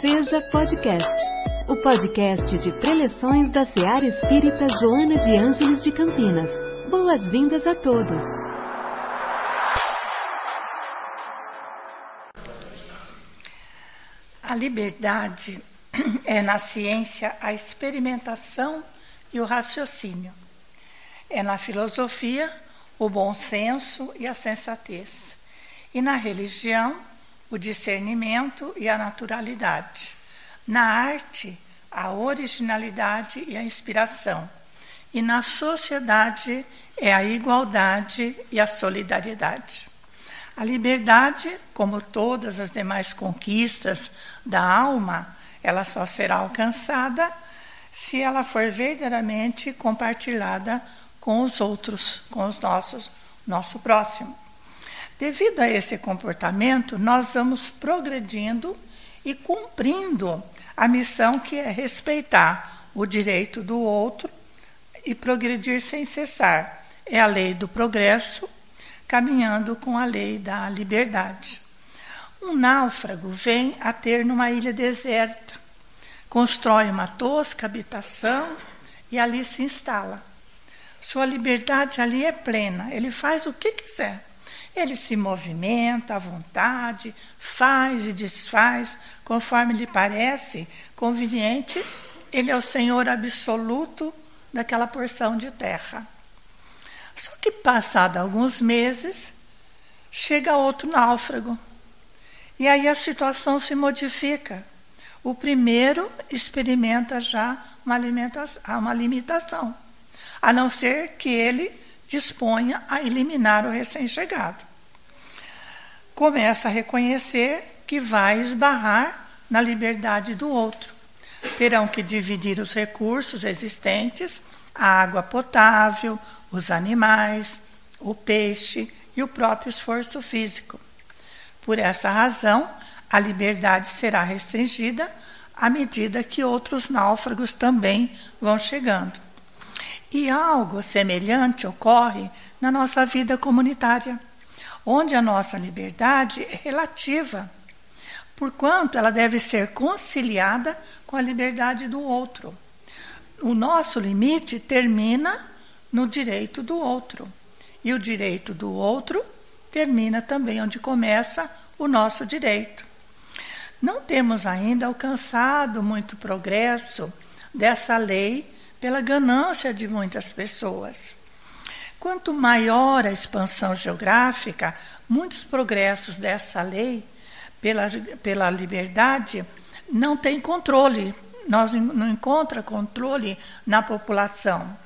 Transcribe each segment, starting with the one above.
Seja Podcast, o podcast de preleções da Seara Espírita Joana de Ângeles de Campinas. Boas-vindas a todos. A liberdade é na ciência a experimentação e o raciocínio. É na filosofia o bom senso e a sensatez. E na religião o discernimento e a naturalidade. Na arte, a originalidade e a inspiração. E na sociedade é a igualdade e a solidariedade. A liberdade, como todas as demais conquistas da alma, ela só será alcançada se ela for verdadeiramente compartilhada com os outros, com os nossos, nosso próximo. Devido a esse comportamento, nós vamos progredindo e cumprindo a missão que é respeitar o direito do outro e progredir sem cessar. É a lei do progresso, caminhando com a lei da liberdade. Um náufrago vem a ter numa ilha deserta, constrói uma tosca habitação e ali se instala. Sua liberdade ali é plena, ele faz o que quiser. Ele se movimenta à vontade, faz e desfaz conforme lhe parece conveniente. Ele é o senhor absoluto daquela porção de terra. Só que, passado alguns meses, chega outro náufrago. E aí a situação se modifica. O primeiro experimenta já uma, uma limitação, a não ser que ele disponha a eliminar o recém-chegado. Começa a reconhecer que vai esbarrar na liberdade do outro. Terão que dividir os recursos existentes, a água potável, os animais, o peixe e o próprio esforço físico. Por essa razão, a liberdade será restringida à medida que outros náufragos também vão chegando. E algo semelhante ocorre na nossa vida comunitária, onde a nossa liberdade é relativa, porquanto ela deve ser conciliada com a liberdade do outro. O nosso limite termina no direito do outro, e o direito do outro termina também onde começa o nosso direito. Não temos ainda alcançado muito progresso dessa lei pela ganância de muitas pessoas. Quanto maior a expansão geográfica, muitos progressos dessa lei pela, pela liberdade não têm controle, nós não encontra controle na população.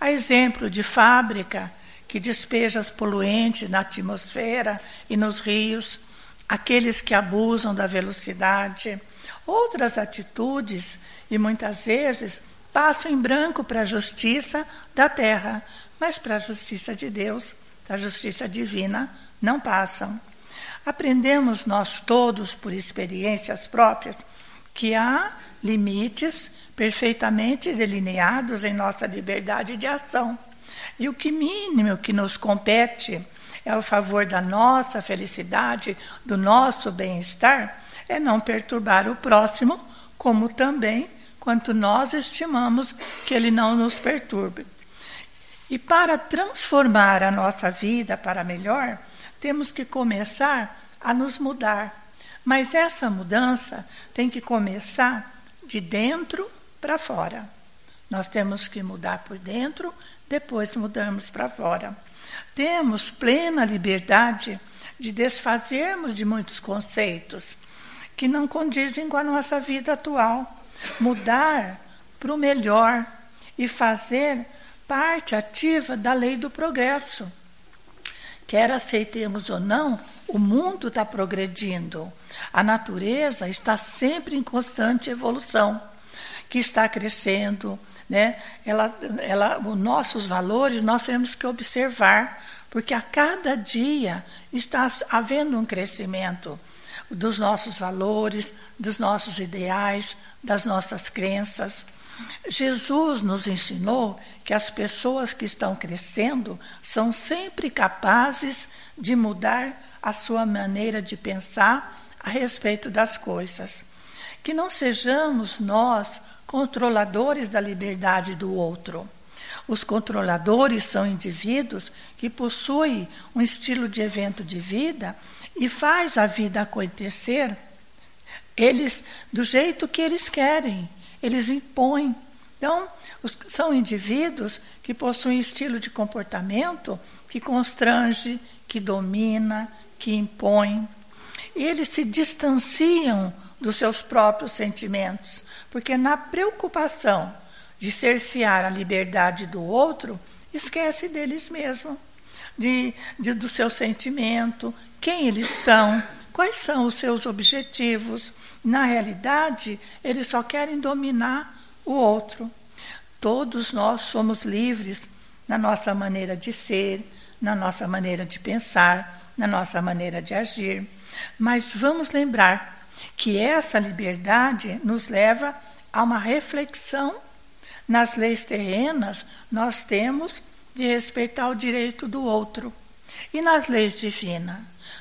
A exemplo de fábrica que despeja as poluentes na atmosfera e nos rios, aqueles que abusam da velocidade, outras atitudes e muitas vezes passam em branco para a justiça da terra, mas para a justiça de Deus, a justiça divina, não passam. Aprendemos nós todos, por experiências próprias, que há limites perfeitamente delineados em nossa liberdade de ação. E o que mínimo que nos compete é o favor da nossa felicidade, do nosso bem-estar, é não perturbar o próximo, como também quanto nós estimamos que ele não nos perturbe. E para transformar a nossa vida para melhor, temos que começar a nos mudar. Mas essa mudança tem que começar de dentro para fora. Nós temos que mudar por dentro, depois mudamos para fora. Temos plena liberdade de desfazermos de muitos conceitos que não condizem com a nossa vida atual mudar para o melhor e fazer parte ativa da lei do progresso. Quer aceitemos ou não, o mundo está progredindo. A natureza está sempre em constante evolução, que está crescendo. Né? Ela, ela, os nossos valores nós temos que observar, porque a cada dia está havendo um crescimento dos nossos valores, dos nossos ideais, das nossas crenças. Jesus nos ensinou que as pessoas que estão crescendo são sempre capazes de mudar a sua maneira de pensar a respeito das coisas. que não sejamos nós controladores da liberdade do outro. Os controladores são indivíduos que possuem um estilo de evento de vida e faz a vida acontecer eles do jeito que eles querem, eles impõem. Então, os, são indivíduos que possuem estilo de comportamento que constrange, que domina, que impõe. E eles se distanciam dos seus próprios sentimentos, porque na preocupação de cercear a liberdade do outro, esquece deles mesmos, de, de, do seu sentimento, quem eles são, quais são os seus objetivos. Na realidade, eles só querem dominar o outro. Todos nós somos livres na nossa maneira de ser, na nossa maneira de pensar, na nossa maneira de agir. Mas vamos lembrar que essa liberdade nos leva a uma reflexão. Nas leis terrenas, nós temos de respeitar o direito do outro. E nas leis divinas,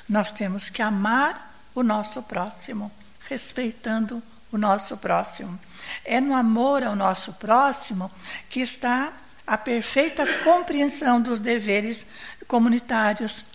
nós temos que amar o nosso próximo, respeitando o nosso próximo. É no amor ao nosso próximo que está a perfeita compreensão dos deveres comunitários,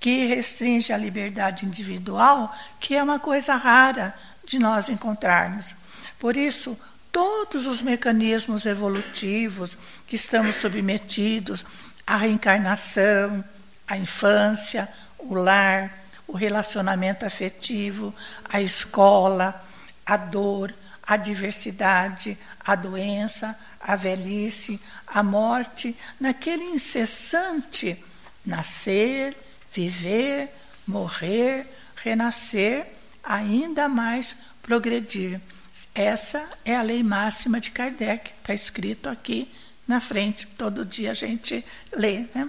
que restringe a liberdade individual, que é uma coisa rara de nós encontrarmos. Por isso, todos os mecanismos evolutivos que estamos submetidos à reencarnação, à infância, o lar, o relacionamento afetivo, a escola, a dor, a diversidade, a doença, a velhice, a morte, naquele incessante nascer, viver, morrer, renascer, ainda mais progredir. Essa é a lei máxima de Kardec, está escrito aqui na frente, todo dia a gente lê. Né?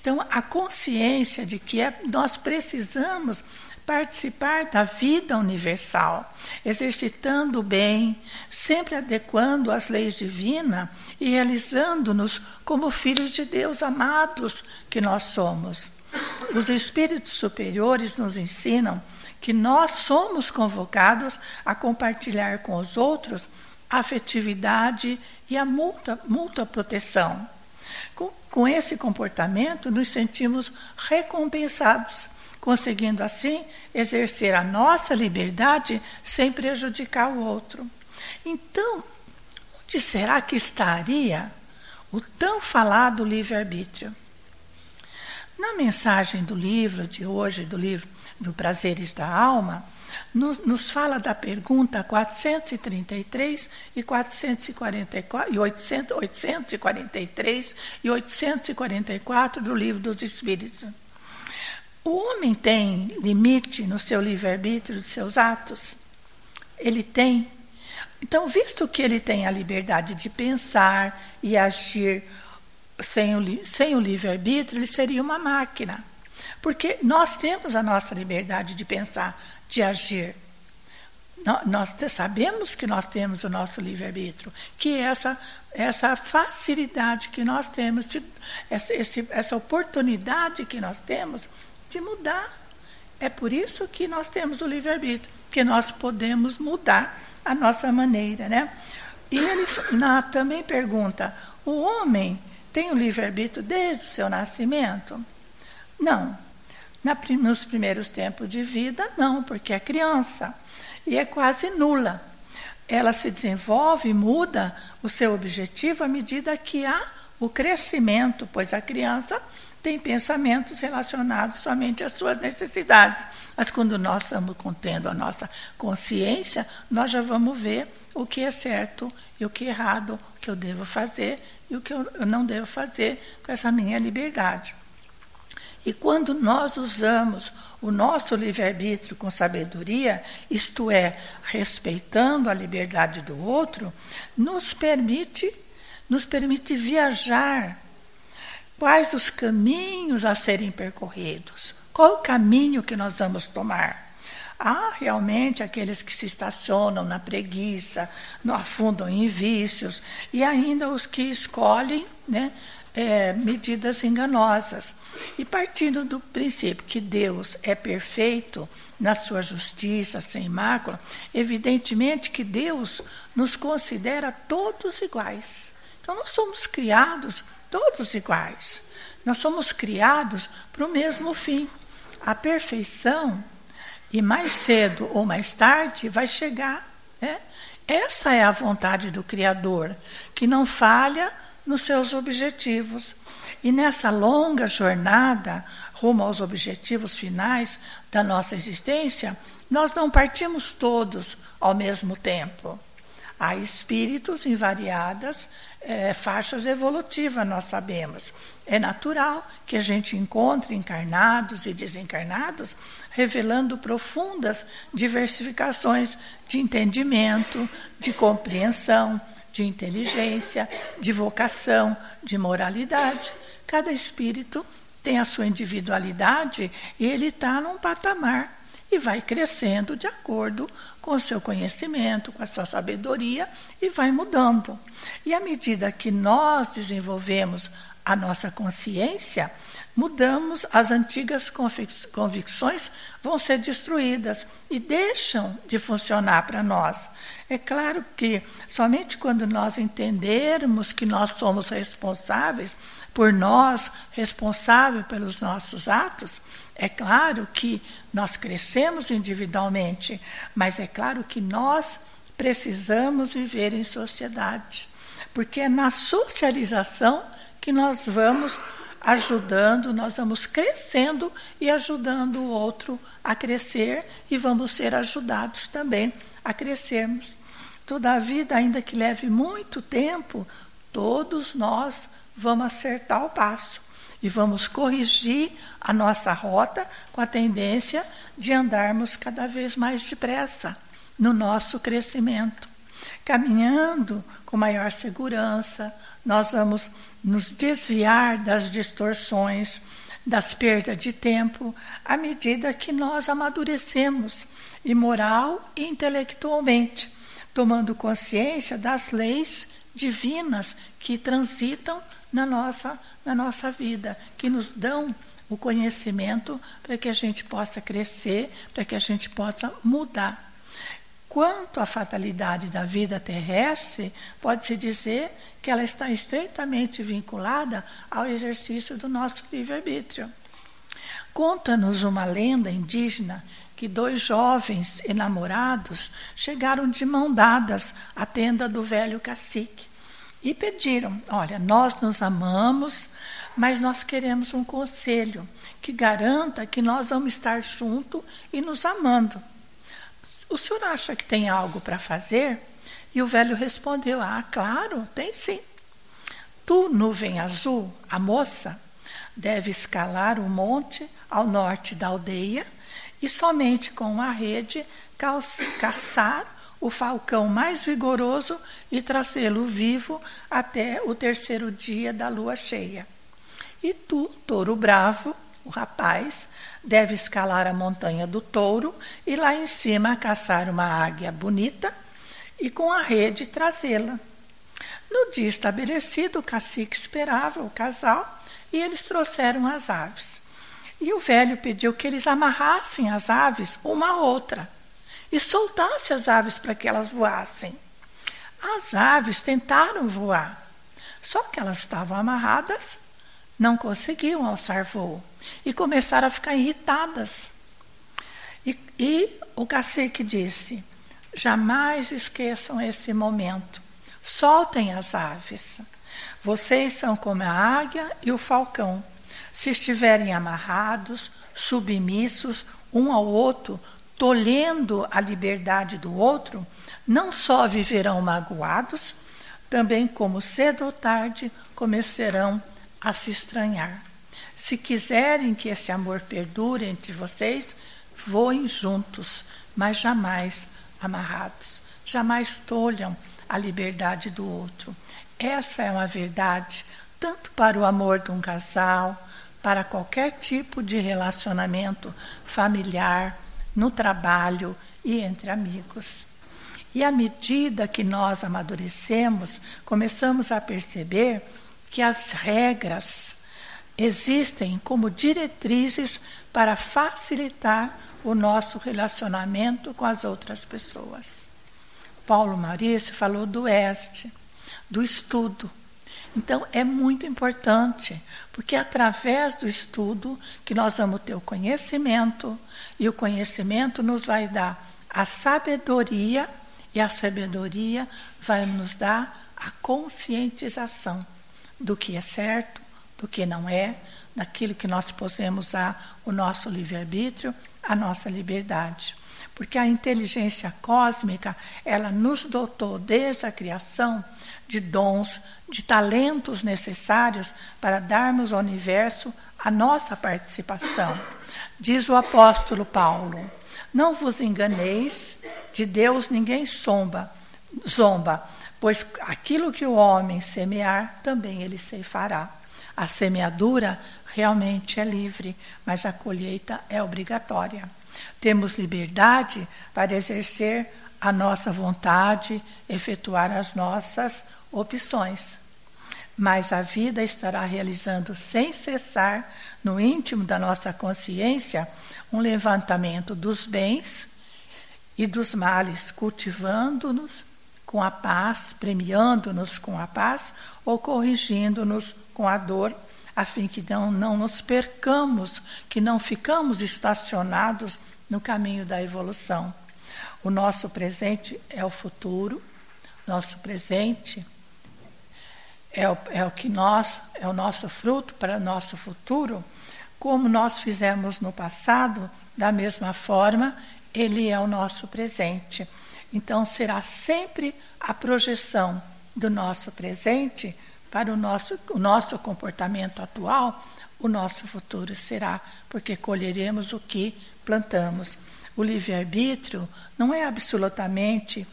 Então, a consciência de que é, nós precisamos participar da vida universal, exercitando o bem, sempre adequando às leis divinas e realizando-nos como filhos de Deus amados que nós somos. Os espíritos superiores nos ensinam que nós somos convocados a compartilhar com os outros a afetividade e a multa, multa proteção. Com, com esse comportamento, nos sentimos recompensados conseguindo assim exercer a nossa liberdade sem prejudicar o outro. Então, onde será que estaria o tão falado livre-arbítrio? Na mensagem do livro de hoje, do livro do Prazeres da Alma, nos, nos fala da pergunta 433 e 444 e 800, 843 e 844 do livro dos Espíritos. O homem tem limite no seu livre-arbítrio de seus atos? Ele tem. Então, visto que ele tem a liberdade de pensar e agir sem o, sem o livre-arbítrio, ele seria uma máquina. Porque nós temos a nossa liberdade de pensar, de agir. Nós sabemos que nós temos o nosso livre-arbítrio, que é essa, essa facilidade que nós temos, essa, essa oportunidade que nós temos de mudar. É por isso que nós temos o livre-arbítrio, que nós podemos mudar a nossa maneira. Né? E ele na, também pergunta: o homem tem o livre-arbítrio desde o seu nascimento? Não. Na, nos primeiros tempos de vida, não, porque é criança. E é quase nula. Ela se desenvolve e muda o seu objetivo à medida que há o crescimento, pois a criança tem pensamentos relacionados somente às suas necessidades. Mas quando nós estamos contendo a nossa consciência, nós já vamos ver o que é certo e o que é errado, o que eu devo fazer e o que eu não devo fazer com essa minha liberdade. E quando nós usamos o nosso livre-arbítrio com sabedoria, isto é, respeitando a liberdade do outro, nos permite, nos permite viajar Quais os caminhos a serem percorridos? Qual o caminho que nós vamos tomar? Há realmente aqueles que se estacionam na preguiça, não afundam em vícios, e ainda os que escolhem né, é, medidas enganosas. E partindo do princípio que Deus é perfeito na sua justiça, sem mácula, evidentemente que Deus nos considera todos iguais. Então, nós somos criados todos iguais. Nós somos criados para o mesmo fim. A perfeição, e mais cedo ou mais tarde, vai chegar. Né? Essa é a vontade do Criador, que não falha nos seus objetivos. E nessa longa jornada rumo aos objetivos finais da nossa existência, nós não partimos todos ao mesmo tempo. Há espíritos em variadas é, faixas evolutivas, nós sabemos. É natural que a gente encontre encarnados e desencarnados revelando profundas diversificações de entendimento, de compreensão, de inteligência, de vocação, de moralidade. Cada espírito tem a sua individualidade e ele está num patamar e vai crescendo de acordo com o seu conhecimento, com a sua sabedoria e vai mudando. E à medida que nós desenvolvemos a nossa consciência, mudamos, as antigas convicções vão ser destruídas e deixam de funcionar para nós. É claro que somente quando nós entendermos que nós somos responsáveis por nós, responsável pelos nossos atos, é claro que nós crescemos individualmente, mas é claro que nós precisamos viver em sociedade, porque é na socialização que nós vamos ajudando, nós vamos crescendo e ajudando o outro a crescer e vamos ser ajudados também a crescermos. Toda a vida, ainda que leve muito tempo, todos nós vamos acertar o passo e vamos corrigir a nossa rota com a tendência de andarmos cada vez mais depressa no nosso crescimento. Caminhando com maior segurança, nós vamos nos desviar das distorções, das perdas de tempo, à medida que nós amadurecemos, e moral e intelectualmente, tomando consciência das leis divinas que transitam na nossa, na nossa vida, que nos dão o conhecimento para que a gente possa crescer, para que a gente possa mudar. Quanto à fatalidade da vida terrestre, pode-se dizer que ela está estreitamente vinculada ao exercício do nosso livre-arbítrio. Conta-nos uma lenda indígena que dois jovens enamorados chegaram de mão dadas à tenda do velho cacique e pediram: Olha, nós nos amamos, mas nós queremos um conselho que garanta que nós vamos estar junto e nos amando. O senhor acha que tem algo para fazer? E o velho respondeu: Ah, claro, tem sim. Tu, nuvem azul, a moça, deve escalar o monte ao norte da aldeia e somente com a rede caçar o falcão mais vigoroso e trazê-lo vivo até o terceiro dia da lua cheia. E tu, touro bravo, o rapaz, deve escalar a montanha do touro e lá em cima caçar uma águia bonita e com a rede trazê-la. No dia estabelecido, o cacique esperava o casal e eles trouxeram as aves. E o velho pediu que eles amarrassem as aves uma a outra e soltasse as aves para que elas voassem. As aves tentaram voar, só que elas estavam amarradas, não conseguiam alçar voo e começaram a ficar irritadas. E, e o cacique disse: jamais esqueçam esse momento, soltem as aves. Vocês são como a águia e o falcão. Se estiverem amarrados, submissos um ao outro, tolhendo a liberdade do outro, não só viverão magoados, também, como cedo ou tarde, começarão a se estranhar. Se quiserem que esse amor perdure entre vocês, voem juntos, mas jamais amarrados. Jamais tolham a liberdade do outro. Essa é uma verdade tanto para o amor de um casal, para qualquer tipo de relacionamento familiar, no trabalho e entre amigos. E à medida que nós amadurecemos, começamos a perceber que as regras existem como diretrizes para facilitar o nosso relacionamento com as outras pessoas. Paulo Maurício falou do este, do estudo. Então é muito importante, porque é através do estudo que nós vamos ter o conhecimento, e o conhecimento nos vai dar a sabedoria, e a sabedoria vai nos dar a conscientização do que é certo, do que não é, daquilo que nós podemos usar o nosso livre-arbítrio, a nossa liberdade. Porque a inteligência cósmica, ela nos dotou desde a criação de dons, de talentos necessários para darmos ao universo a nossa participação. Diz o apóstolo Paulo: Não vos enganeis, de Deus ninguém somba, zomba, pois aquilo que o homem semear, também ele ceifará. A semeadura realmente é livre, mas a colheita é obrigatória. Temos liberdade para exercer a nossa vontade, efetuar as nossas opções. Mas a vida estará realizando sem cessar, no íntimo da nossa consciência, um levantamento dos bens e dos males, cultivando-nos com a paz, premiando-nos com a paz ou corrigindo-nos com a dor, a fim que não, não nos percamos, que não ficamos estacionados no caminho da evolução. O nosso presente é o futuro, nosso presente é o, é o que nós, é o nosso fruto para nosso futuro, como nós fizemos no passado, da mesma forma, ele é o nosso presente. Então será sempre a projeção do nosso presente para o nosso, o nosso comportamento atual, o nosso futuro será, porque colheremos o que plantamos. O livre-arbítrio não é absolutamente,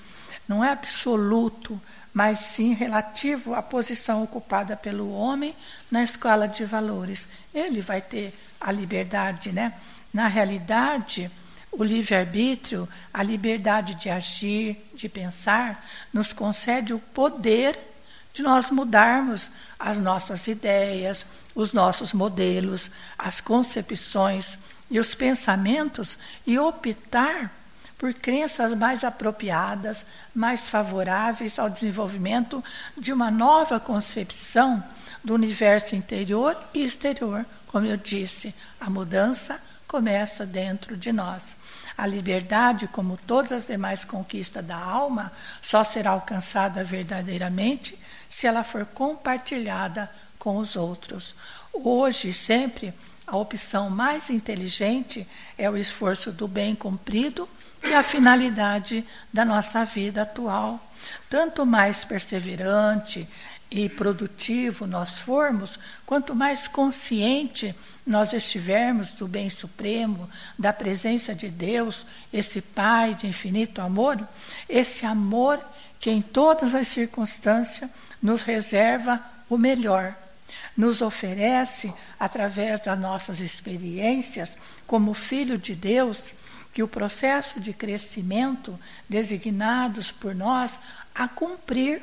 não é absoluto, mas sim relativo à posição ocupada pelo homem na escala de valores. Ele vai ter a liberdade, né? Na realidade, o livre-arbítrio, a liberdade de agir, de pensar, nos concede o poder de nós mudarmos as nossas ideias, os nossos modelos, as concepções e os pensamentos e optar por crenças mais apropriadas, mais favoráveis ao desenvolvimento de uma nova concepção do universo interior e exterior. Como eu disse, a mudança começa dentro de nós. A liberdade, como todas as demais conquistas da alma, só será alcançada verdadeiramente se ela for compartilhada com os outros. Hoje sempre, a opção mais inteligente é o esforço do bem cumprido e a finalidade da nossa vida atual. Tanto mais perseverante e produtivo nós formos, quanto mais consciente nós estivermos do bem supremo, da presença de Deus, esse Pai de infinito amor, esse amor que em todas as circunstâncias nos reserva o melhor, nos oferece, através das nossas experiências, como Filho de Deus, que o processo de crescimento designados por nós a cumprir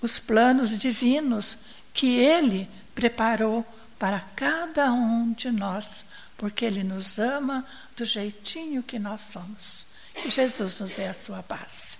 os planos divinos que Ele preparou para cada um de nós, porque Ele nos ama do jeitinho que nós somos. Que Jesus nos dê a sua paz.